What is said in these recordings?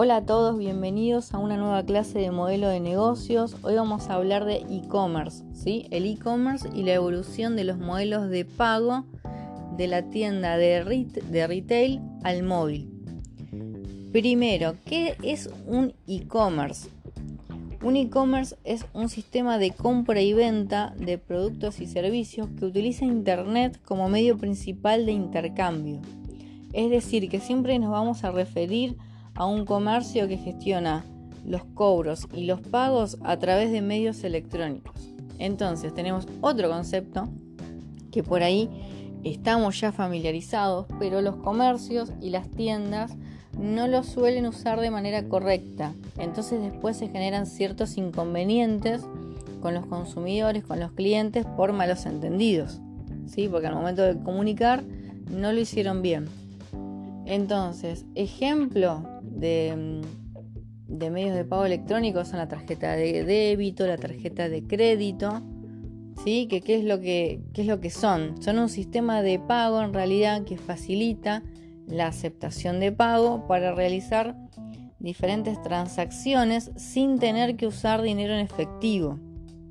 Hola a todos, bienvenidos a una nueva clase de modelo de negocios. Hoy vamos a hablar de e-commerce, ¿sí? El e-commerce y la evolución de los modelos de pago de la tienda de, retail al móvil. Primero, ¿qué es un e-commerce? Un e-commerce es un sistema de compra y venta de productos y servicios que utiliza Internet como medio principal de intercambio. Es decir, que siempre nos vamos a referir a un comercio que gestiona los cobros y los pagos a través de medios electrónicos. Entonces tenemos otro concepto que por ahí estamos ya familiarizados, pero los comercios y las tiendas no lo suelen usar de manera correcta. Entonces después se generan ciertos inconvenientes con los consumidores, con los clientes por malos entendidos. ¿sí? Porque al momento de comunicar no lo hicieron bien. Entonces, ejemplo de, medios de pago electrónicos son la tarjeta de débito, la tarjeta de crédito. ¿Sí? ¿Qué, es lo que, qué es lo que son? Son un sistema de pago en realidad que facilita la aceptación de pago para realizar diferentes transacciones sin tener que usar dinero en efectivo.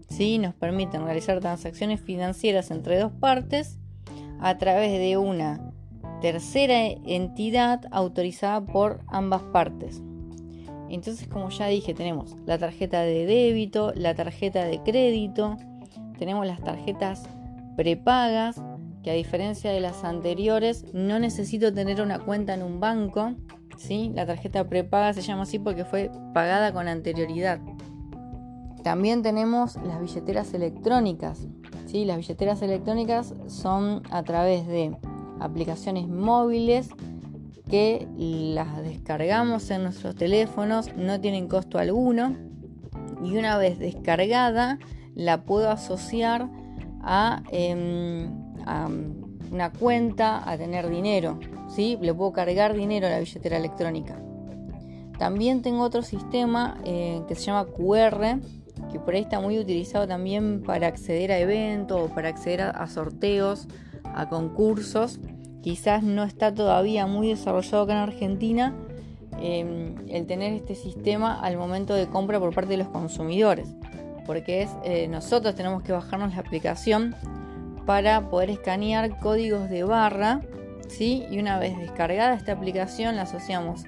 ¿Sí? Nos permiten realizar transacciones financieras entre dos partes a través de una tercera entidad autorizada por ambas partes. Entonces, como ya dije, tenemos la tarjeta de débito, la tarjeta de crédito, tenemos las tarjetas prepagas, que a diferencia de las anteriores, no necesito tener una cuenta en un banco. ¿sí? La tarjeta prepaga se llama así porque fue pagada con anterioridad. También tenemos las billeteras electrónicas. ¿sí? Las billeteras electrónicas son a través de aplicaciones móviles que las descargamos en nuestros teléfonos, no tienen costo alguno y una vez descargada la puedo asociar a, em, una cuenta, a tener dinero, ¿sí? le puedo cargar dinero a la billetera electrónica. También tengo otro sistema eh, que se llama QR, que por ahí está muy utilizado también para acceder a eventos o para acceder a sorteos a concursos. Quizás no está todavía muy desarrollado acá en Argentina em, el tener este sistema al momento de compra por parte de los consumidores. Porque es, eh, nosotros tenemos que bajarnos la aplicación para poder escanear códigos de barra. ¿sí? Y una vez descargada esta aplicación la asociamos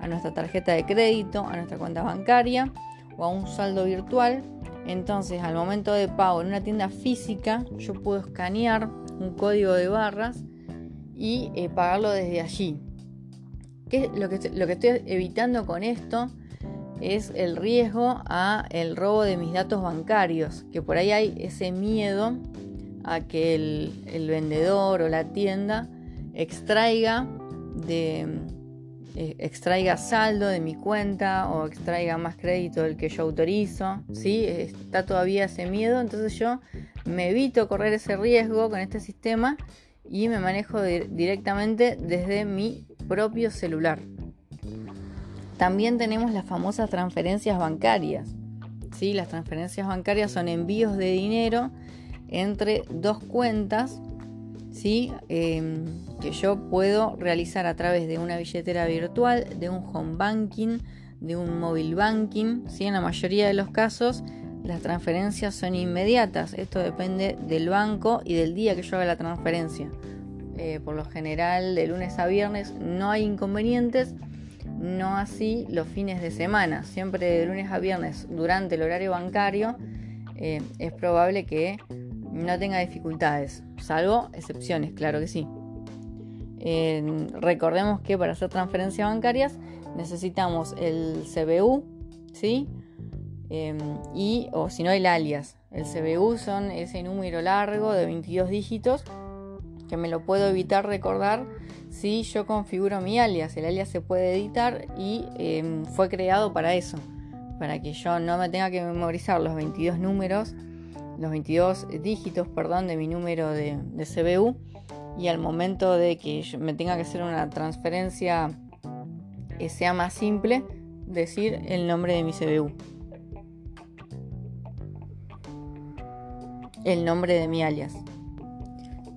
a nuestra tarjeta de crédito, a nuestra cuenta bancaria o a un saldo virtual. Entonces al momento de pago en una tienda física yo puedo escanear un código de barras y eh, pagarlo desde allí. ¿Qué, lo, que, lo que estoy evitando con esto es el riesgo a el robo de mis datos bancarios, que por ahí hay ese miedo a que el, vendedor o la tienda extraiga de eh, extraiga saldo de mi cuenta o extraiga más crédito del que yo autorizo, ¿sí? Está todavía ese miedo, entonces yo me evito correr ese riesgo con este sistema y me manejo directamente desde mi propio celular. También tenemos las famosas transferencias bancarias. ¿sí? Las transferencias bancarias son envíos de dinero entre dos cuentas ¿sí? Em, que yo puedo realizar a través de una billetera virtual, de un home banking, de un mobile banking. ¿sí? En la mayoría de los casos las transferencias son inmediatas. Esto depende del banco y del día que yo haga la transferencia. Eh, por lo general, de lunes a viernes no hay inconvenientes, no así los fines de semana. Siempre de lunes a viernes durante el horario bancario eh, es probable que no tenga dificultades, salvo excepciones, claro que sí. recordemos que para hacer transferencias bancarias necesitamos el CBU, ¿sí? Em, y, o si no, el alias. El CBU son ese número largo de 22 dígitos que me lo puedo evitar recordar si yo configuro mi alias. El alias se puede editar y em, fue creado para eso, para que yo no me tenga que memorizar los 22 números, los 22 dígitos, perdón, de mi número de, CBU y al momento de que me tenga que hacer una transferencia que sea más simple, decir el nombre de mi CBU. El nombre de mi alias.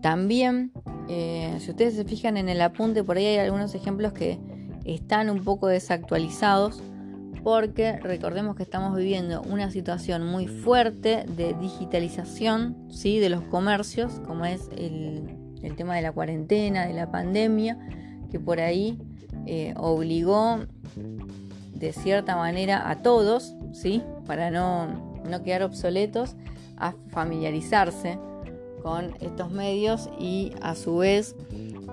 También, eh, si ustedes se fijan en el apunte, por ahí hay algunos ejemplos que, están un poco desactualizados porque recordemos que estamos viviendo una situación muy fuerte de digitalización ¿sí? de los comercios, como es el, tema de la cuarentena, de la pandemia, que por ahí eh, obligó de cierta manera a todos, ¿sí? para no, no quedar obsoletos, a familiarizarse con estos medios y a su vez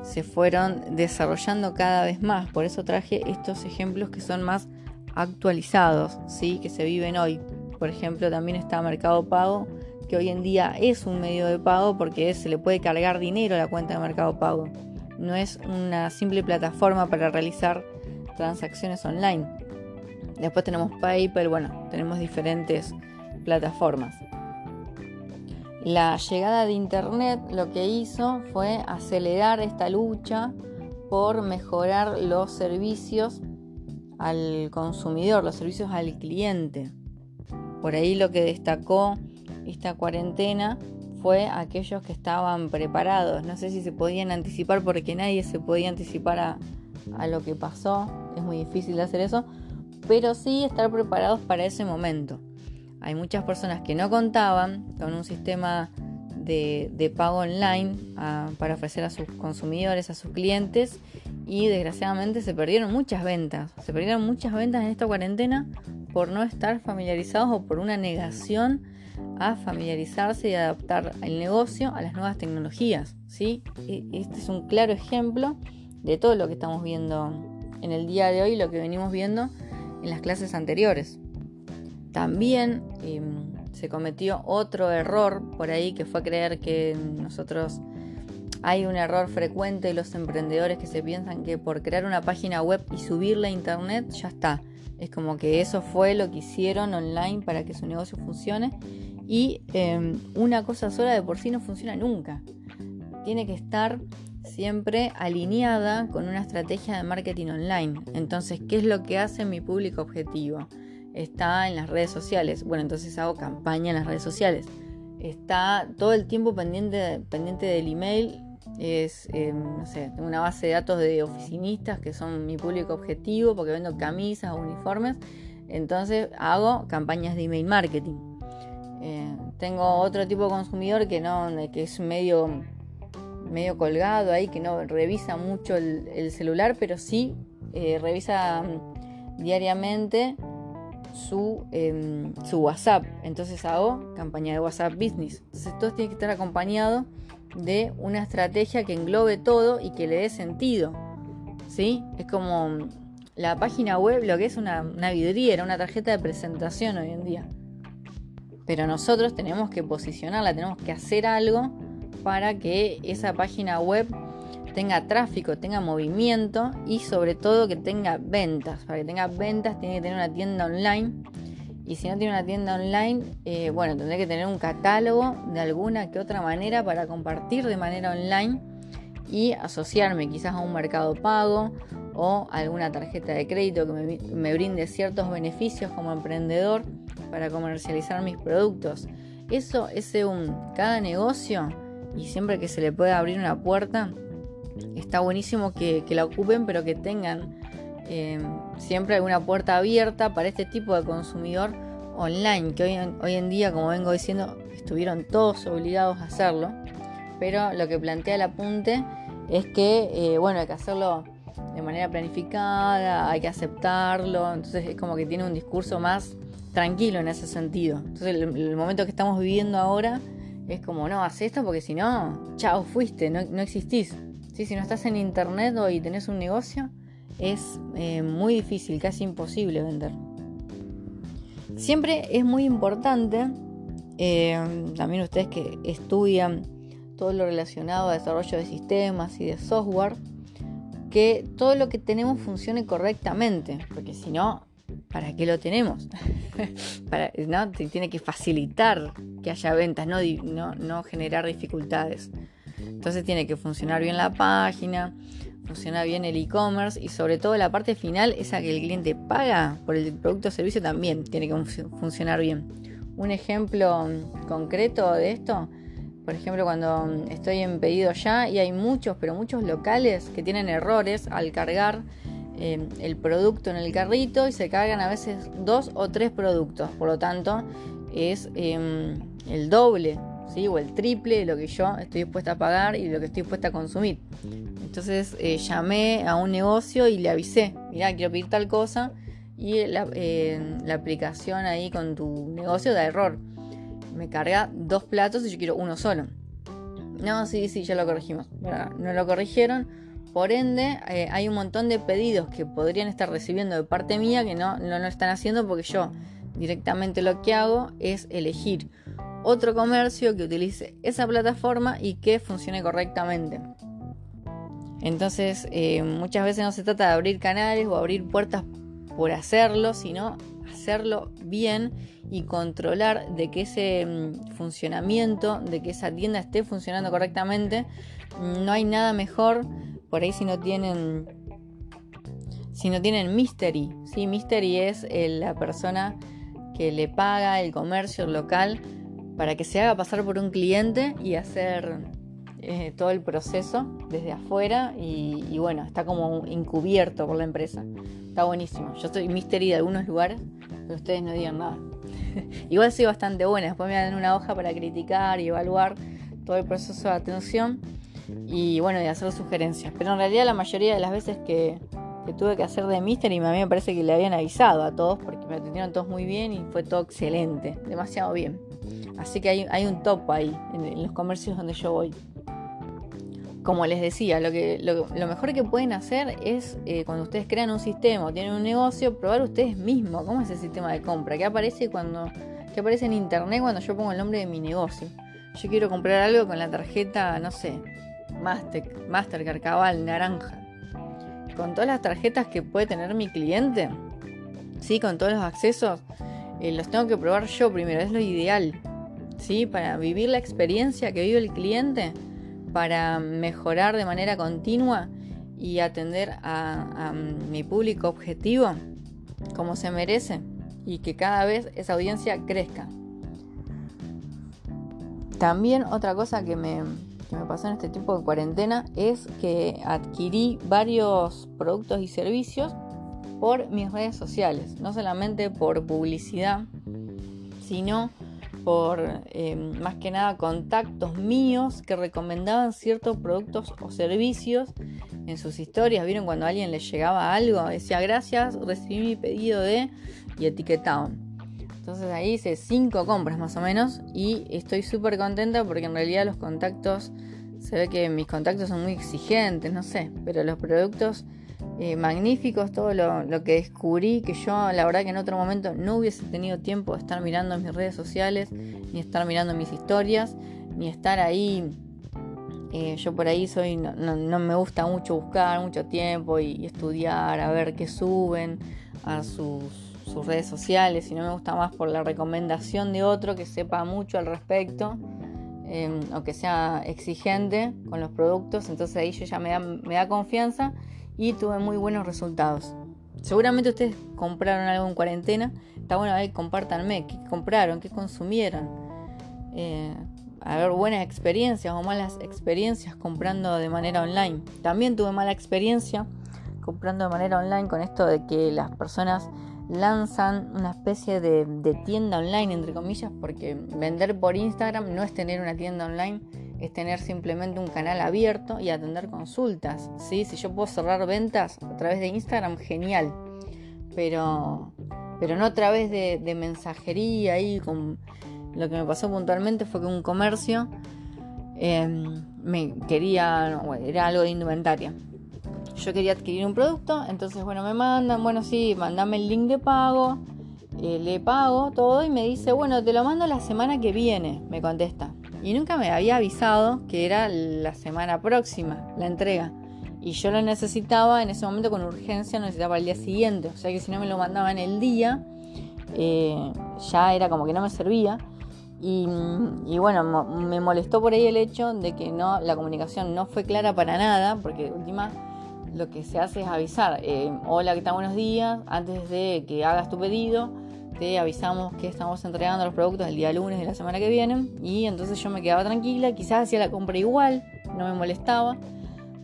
se fueron desarrollando cada vez más. Por eso traje estos ejemplos que son más actualizados, ¿sí? que se viven hoy. Por ejemplo, también está Mercado Pago, que hoy en día es un medio de pago porque se le puede cargar dinero a la cuenta de Mercado Pago. No es una simple plataforma para realizar transacciones online. Después tenemos PayPal, bueno, tenemos diferentes plataformas. La llegada de Internet lo que hizo fue acelerar esta lucha por mejorar los servicios al consumidor, los servicios al cliente. Por ahí lo que destacó esta cuarentena fue aquellos que estaban preparados. No sé si se podían anticipar porque nadie se podía anticipar a, a lo que pasó. Es muy difícil hacer eso. Pero sí estar preparados para ese momento. Hay muchas personas que no contaban con un sistema de, pago online ah, para ofrecer a sus consumidores, a sus clientes y desgraciadamente se perdieron muchas ventas. Se perdieron muchas ventas en esta cuarentena por no estar familiarizados o por una negación a familiarizarse y adaptar el negocio a las nuevas tecnologías. ¿sí? E, este es un claro ejemplo de todo lo que estamos viendo en el día de hoy lo que venimos viendo en las clases anteriores. También em, se cometió otro error por ahí que fue creer que nosotros hay un error frecuente de los emprendedores que se piensan que por crear una página web y subirla a internet ya está. Es como que eso fue lo que hicieron online para que su negocio funcione. Y em, una cosa sola de por sí no funciona nunca. Tiene que estar siempre alineada con una estrategia de marketing online. Entonces, ¿qué es lo que hace mi público objetivo? Está en las redes sociales. Bueno, entonces hago campaña en las redes sociales. Está todo el tiempo pendiente, pendiente del email. Es, em, no sé, tengo una base de datos de oficinistas que son mi público objetivo porque vendo camisas o uniformes. Entonces hago campañas de email marketing. Eh, tengo otro tipo de consumidor que no, que es medio, medio colgado ahí, que no revisa mucho el, celular, pero sí eh, revisa mm, diariamente su, em, su WhatsApp. Entonces hago campaña de WhatsApp Business. Entonces todo tiene que estar acompañado de una estrategia que englobe todo y que le dé sentido. ¿Sí? Es como la página web, lo que es una, una vidriera, una tarjeta de presentación hoy en día. Pero nosotros tenemos que posicionarla, tenemos que hacer algo para que esa página web tenga tráfico, tenga movimiento y sobre todo que tenga ventas. Para que tenga ventas tiene que tener una tienda online. Y si no tiene una tienda online, eh, bueno, tendré que tener un catálogo de alguna que otra manera para compartir de manera online y asociarme quizás a un mercado pago o alguna tarjeta de crédito que me, me brinde ciertos beneficios como emprendedor para comercializar mis productos. Eso es un cada negocio y siempre que se le pueda abrir una puerta, está buenísimo que, la ocupen, pero que tengan eh, siempre alguna puerta abierta para este tipo de consumidor online, que hoy hoy en día, como vengo diciendo, estuvieron todos obligados a hacerlo, pero lo que plantea el apunte es que, eh, bueno, hay que hacerlo de manera planificada, hay que aceptarlo, entonces es como que tiene un discurso más tranquilo en ese sentido. Entonces el, el momento que estamos viviendo ahora es como, no, haz esto porque si no, chao, fuiste, no, no existís. Si no estás en internet o y tenés un negocio, es eh, muy difícil, casi imposible vender. Siempre es muy importante, eh, también ustedes que estudian todo lo relacionado a desarrollo de sistemas y de software, que todo lo que tenemos funcione correctamente, porque si no, ¿para qué lo tenemos? Para, ¿no? Tiene que facilitar que haya ventas, no, no, no generar dificultades. Entonces tiene que funcionar bien la página, funciona bien el e-commerce y sobre todo la parte final, esa que el cliente paga por el producto o servicio también tiene que funcionar bien. Un ejemplo concreto de esto, por ejemplo, cuando estoy en pedido ya y hay muchos, pero muchos locales que tienen errores al cargar eh, el producto en el carrito y se cargan a veces dos o tres productos. Por lo tanto, es em, el doble o el triple de lo que yo estoy dispuesta a pagar y lo que estoy dispuesta a consumir. Entonces eh, llamé a un negocio y le avisé, mirá, quiero pedir tal cosa y la, la aplicación ahí con tu negocio da error. Me carga dos platos y yo quiero uno solo. No, sí, sí, ya lo corregimos. No lo corrigieron. Por ende, eh, hay un montón de pedidos que podrían estar recibiendo de parte mía que no, no lo están haciendo porque yo directamente lo que hago es elegir otro comercio que utilice esa plataforma y que funcione correctamente. Entonces, eh, muchas veces no se trata de abrir canales o abrir puertas por hacerlo, sino hacerlo bien y controlar de que ese mm, funcionamiento, de que esa tienda esté funcionando correctamente. No hay nada mejor por ahí si no tienen si no tienen mystery. ¿sí? Mystery es eh, la persona que le paga el comercio local para que se haga pasar por un cliente y hacer eh, todo el proceso desde afuera y, bueno, está como encubierto por la empresa. Está buenísimo. Yo soy mystery de algunos lugares, pero ustedes no digan nada. Igual soy bastante buena, después me dan una hoja para criticar y evaluar todo el proceso de atención y bueno, de hacer sugerencias. Pero en realidad la mayoría de las veces que, tuve que hacer de Mister y a mí me parece que le habían avisado a todos porque me atendieron todos muy bien y fue todo excelente, demasiado bien. Así que hay, un top ahí en, los comercios donde yo voy. Como les decía, lo, que, lo, mejor que pueden hacer es eh, cuando ustedes crean un sistema o tienen un negocio, probar ustedes mismos cómo es el sistema de compra, qué aparece cuando qué aparece en internet cuando yo pongo el nombre de mi negocio. Yo quiero comprar algo con la tarjeta, no sé, Master, Mastercard, Cabal, Naranja. Con todas las tarjetas que puede tener mi cliente, sí, con todos los accesos, los tengo que probar yo primero, es lo ideal, sí, para vivir la experiencia que vive el cliente, para mejorar de manera continua y atender a mi público objetivo como se merece y que cada vez esa audiencia crezca. También otra cosa que me, que me pasó en este tiempo de cuarentena es que adquirí varios productos y servicios por mis redes sociales, no solamente por publicidad, sino por eh, más que nada contactos míos que recomendaban ciertos productos o servicios en sus historias. Vieron cuando a alguien le llegaba algo, decía gracias, recibí mi pedido de y etiquetaban. Entonces ahí hice cinco compras más o menos y estoy súper contenta porque en realidad los contactos, se ve que mis contactos son muy exigentes, no sé, pero los productos eh, magníficos, todo lo, que descubrí, que yo la verdad que en otro momento no hubiese tenido tiempo de estar mirando mis redes sociales, ni estar mirando mis historias, ni estar ahí. Eh, yo por ahí soy, no, me gusta mucho buscar mucho tiempo y estudiar, a ver qué suben a sus redes sociales, y no me gusta más por la recomendación de otro que sepa mucho al respecto em, o que sea exigente con los productos, entonces ahí yo ya me da, me da confianza y tuve muy buenos resultados. Seguramente ustedes compraron algo en cuarentena, está bueno, ahí compártanme qué compraron, qué consumieron. Eh, a ver, buenas experiencias o malas experiencias comprando de manera online. También tuve mala experiencia comprando de manera online con esto de que las personas lanzan una especie de, tienda online, entre comillas, porque vender por Instagram no es tener una tienda online, es tener simplemente un canal abierto y atender consultas. ¿sí? Si yo puedo cerrar ventas a través de Instagram, genial, pero, pero no a través de, mensajería. Y con, lo que me pasó puntualmente fue que un comercio em, me quería, era algo de indumentaria yo quería adquirir un producto, entonces bueno, me mandan, bueno, sí, mandame el link de pago, eh, le pago todo y me dice, bueno, te lo mando la semana que viene, me contesta. Y nunca me había avisado que era la semana próxima la entrega. Y yo lo necesitaba en ese momento con urgencia, necesitaba el día siguiente. O sea que si no me lo mandaba en el día, eh, ya era como que no me servía. Y, y, bueno, me molestó por ahí el hecho de que no, la comunicación no fue clara para nada, porque última lo que se hace es avisar, eh, hola, ¿qué tal? Buenos días, antes de que hagas tu pedido, te avisamos que estamos entregando los productos el día lunes de la semana que viene y entonces yo me quedaba tranquila, quizás hacía la compra igual, no me molestaba,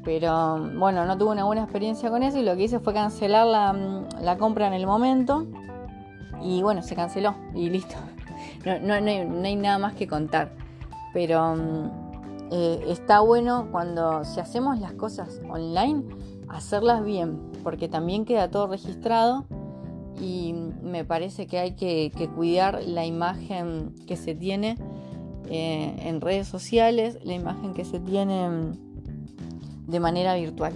Pero bueno, no tuve una buena experiencia con eso y lo que hice fue cancelar la, compra en el momento. Y bueno, se canceló y listo. No, hay, nada más que contar. Pero eh, está bueno cuando si hacemos las cosas online, hacerlas bien, porque también queda todo registrado y me parece que hay que, cuidar la imagen que se tiene eh, en redes sociales, la imagen que se tiene de manera virtual.